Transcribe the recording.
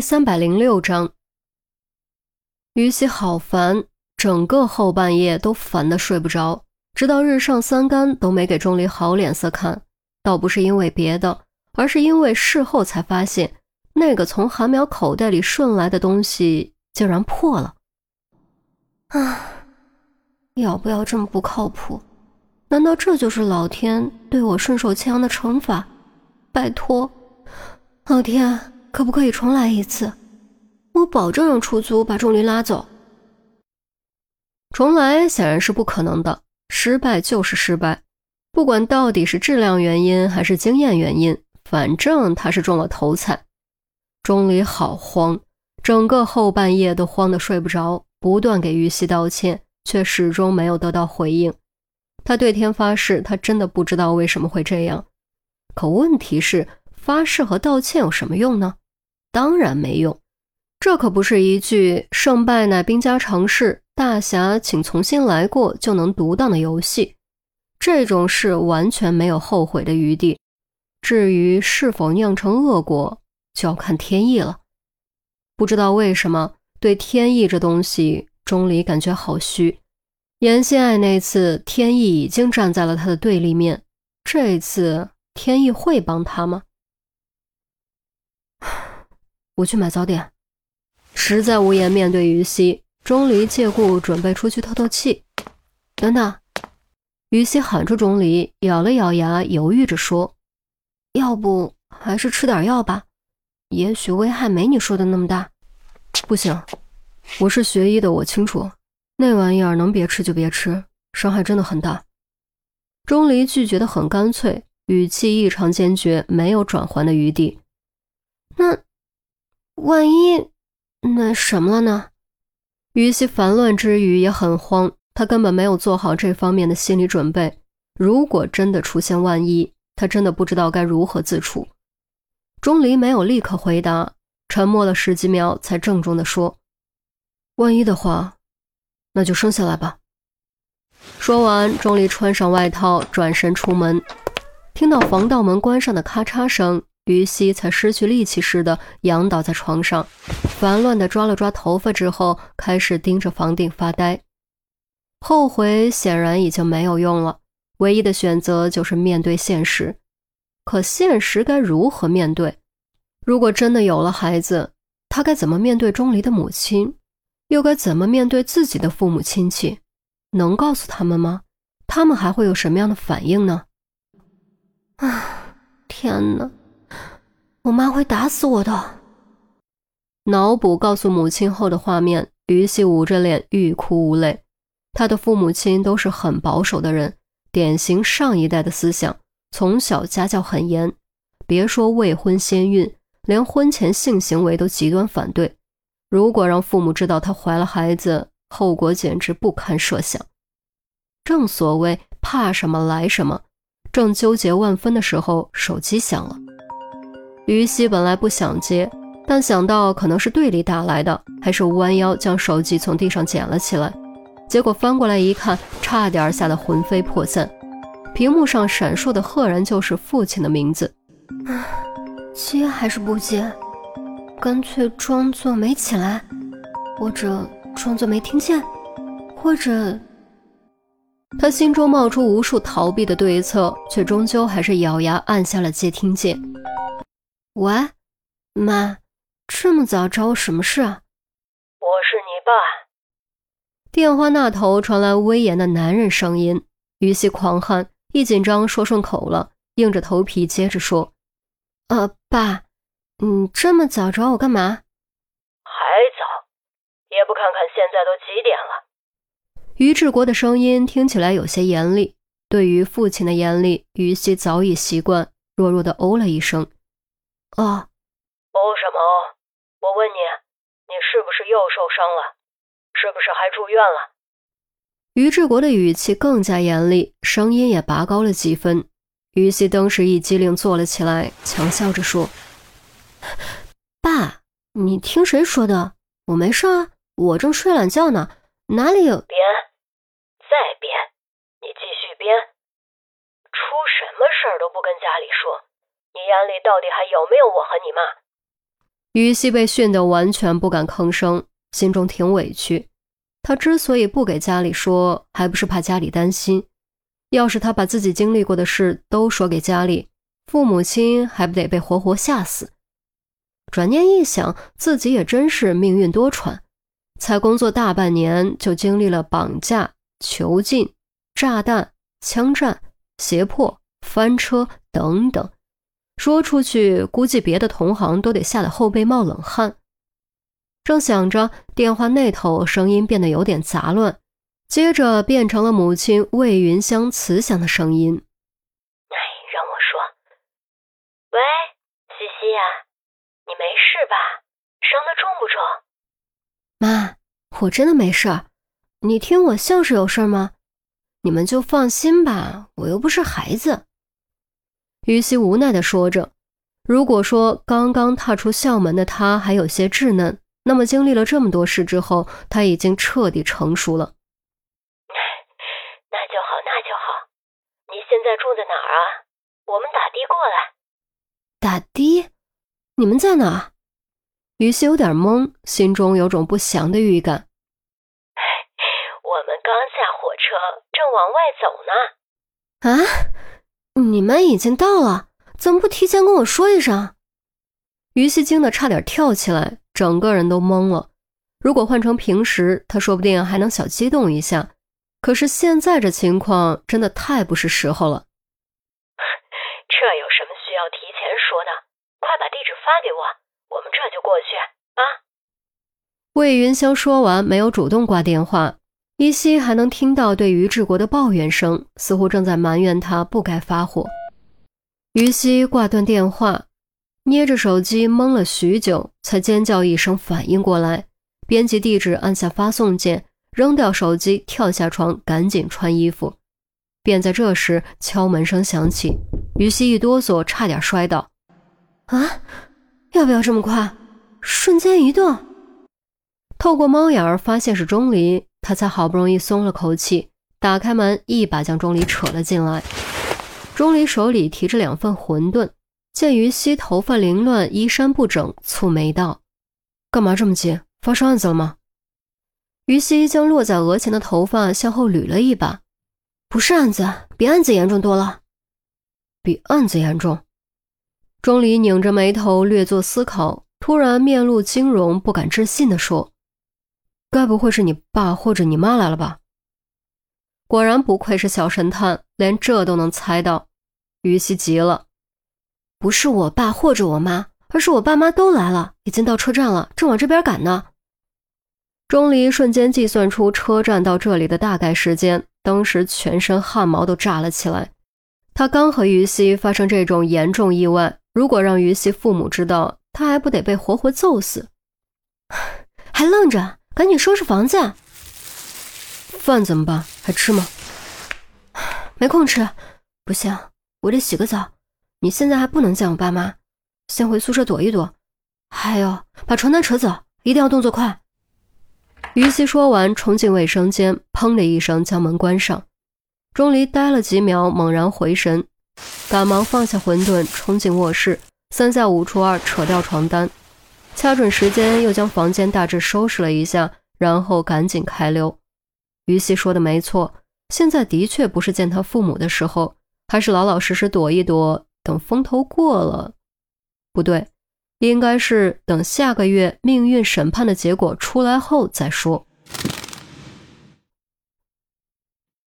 三百零六章，于西好烦，整个后半夜都烦得睡不着，直到日上三竿都没给钟离好脸色看。倒不是因为别的，而是因为事后才发现，那个从韩苗口袋里顺来的东西竟然破了。啊，要不要这么不靠谱？难道这就是老天对我顺手牵羊的惩罚？拜托，老天！可不可以重来一次？我保证让出租把钟离拉走。重来显然是不可能的，失败就是失败，不管到底是质量原因还是经验原因，反正他是中了头彩。钟离好慌，整个后半夜都慌得睡不着，不断给于西道歉，却始终没有得到回应。他对天发誓，他真的不知道为什么会这样。可问题是，发誓和道歉有什么用呢？当然没用，这可不是一句“胜败乃兵家常事，大侠请重新来过”就能独当的游戏。这种事完全没有后悔的余地。至于是否酿成恶果，就要看天意了。不知道为什么，对天意这东西，钟离感觉好虚。严心爱那次，天意已经站在了他的对立面，这次天意会帮他吗？我去买早点，实在无颜面对于西，钟离借故准备出去透透气。等等，于西喊住钟离，咬了咬牙，犹豫着说：“要不还是吃点药吧，也许危害没你说的那么大。”不行，我是学医的，我清楚，那玩意儿能别吃就别吃，伤害真的很大。钟离拒绝的很干脆，语气异常坚决，没有转圜的余地。那。万一那什么了呢？于西烦乱之余也很慌，他根本没有做好这方面的心理准备。如果真的出现万一，他真的不知道该如何自处。钟离没有立刻回答，沉默了十几秒，才郑重地说：“万一的话，那就生下来吧。”说完，钟离穿上外套，转身出门，听到防盗门关上的咔嚓声。于西才失去力气似的仰倒在床上，烦乱地抓了抓头发之后，开始盯着房顶发呆。后悔显然已经没有用了，唯一的选择就是面对现实。可现实该如何面对？如果真的有了孩子，他该怎么面对钟离的母亲？又该怎么面对自己的父母亲戚？能告诉他们吗？他们还会有什么样的反应呢？啊，天哪！我妈会打死我的。脑补告诉母亲后的画面，于西捂着脸欲哭无泪。他的父母亲都是很保守的人，典型上一代的思想，从小家教很严。别说未婚先孕，连婚前性行为都极端反对。如果让父母知道她怀了孩子，后果简直不堪设想。正所谓怕什么来什么，正纠结万分的时候，手机响了。于西本来不想接，但想到可能是队里打来的，还是弯腰将手机从地上捡了起来。结果翻过来一看，差点吓得魂飞魄散。屏幕上闪烁的赫然就是父亲的名字。接还是不接？干脆装作没起来，或者装作没听见，或者……他心中冒出无数逃避的对策，却终究还是咬牙按下了接听键。喂，妈，这么早找我什么事啊？我是你爸。电话那头传来威严的男人声音，于西狂汗，一紧张说顺口了，硬着头皮接着说：“呃，爸，你这么早找我干嘛？还早，也不看看现在都几点了。”于志国的声音听起来有些严厉，对于父亲的严厉，于西早已习惯，弱弱的哦了一声。哦，哦什么哦？我问你，你是不是又受伤了？是不是还住院了？于志国的语气更加严厉，声音也拔高了几分。于西当时一激灵，坐了起来，强笑着说：“爸，你听谁说的？我没事啊，我正睡懒觉呢，哪里有……编，再编，你继续编，出什么事儿都不跟家里说。”你眼里到底还有没有我和你妈？于西被训得完全不敢吭声，心中挺委屈。他之所以不给家里说，还不是怕家里担心。要是他把自己经历过的事都说给家里，父母亲还不得被活活吓死？转念一想，自己也真是命运多舛，才工作大半年就经历了绑架、囚禁、炸弹、枪战、胁迫、翻车等等，说出去估计别的同行都得吓得后背冒冷汗。正想着，电话那头声音变得有点杂乱。接着变成了母亲魏云香慈祥的声音：“哎，让我说，喂，西西呀，你没事吧？伤的重不重？”“妈，我真的没事。你听我像是有事儿吗？你们就放心吧，我又不是孩子。”于西无奈地说着。如果说刚刚踏出校门的他还有些稚嫩，那么经历了这么多事之后，他已经彻底成熟了。那就好，那就好。你现在住在哪儿啊？我们打的过来。打的？你们在哪？于西有点懵，心中有种不祥的预感。我们刚下火车，正往外走呢。啊？你们已经到了？怎么不提前跟我说一声？于西惊得差点跳起来，整个人都懵了。如果换成平时，他说不定还能小激动一下。可是现在这情况真的太不是时候了。这有什么需要提前说的？快把地址发给我，我们这就过去啊！魏云霄说完，没有主动挂电话，依稀还能听到对于志国的抱怨声，似乎正在埋怨他不该发火。于西挂断电话，捏着手机懵了许久，才尖叫一声反应过来，编辑地址，按下发送键。扔掉手机，跳下床，赶紧穿衣服。便在这时，敲门声响起，于西一哆嗦，差点摔倒。啊！要不要这么快？瞬间移动。透过猫眼儿发现是钟离，他才好不容易松了口气，打开门，一把将钟离扯了进来。钟离手里提着两份馄饨，见于西头发凌乱，衣衫不整，蹙眉道：“干嘛这么急？发生案子了吗？”于西将落在额前的头发向后捋了一把，不是案子，比案子严重多了。比案子严重。钟离拧着眉头，略作思考，突然面露惊容，不敢置信地说：“该不会是你爸或者你妈来了吧？”果然不愧是小神探，连这都能猜到。于西急了：“不是我爸或者我妈，而是我爸妈都来了，已经到车站了，正往这边赶呢。”钟离瞬间计算出车站到这里的大概时间，当时全身汗毛都炸了起来。他刚和于西发生这种严重意外，如果让于西父母知道，他还不得被活活揍死？还愣着？赶紧收拾房子！饭怎么办？还吃吗？没空吃，不行，我得洗个澡。你现在还不能见我爸妈，先回宿舍躲一躲。还有，把床单扯走，一定要动作快。于西说完，冲进卫生间，砰的一声将门关上。钟离呆了几秒，猛然回神，赶忙放下馄饨，冲进卧室，三下五除二扯掉床单，掐准时间又将房间大致收拾了一下，然后赶紧开溜。于西说的没错，现在的确不是见他父母的时候，还是老老实实躲一躲，等风头过了。不对。应该是等下个月命运审判的结果出来后再说。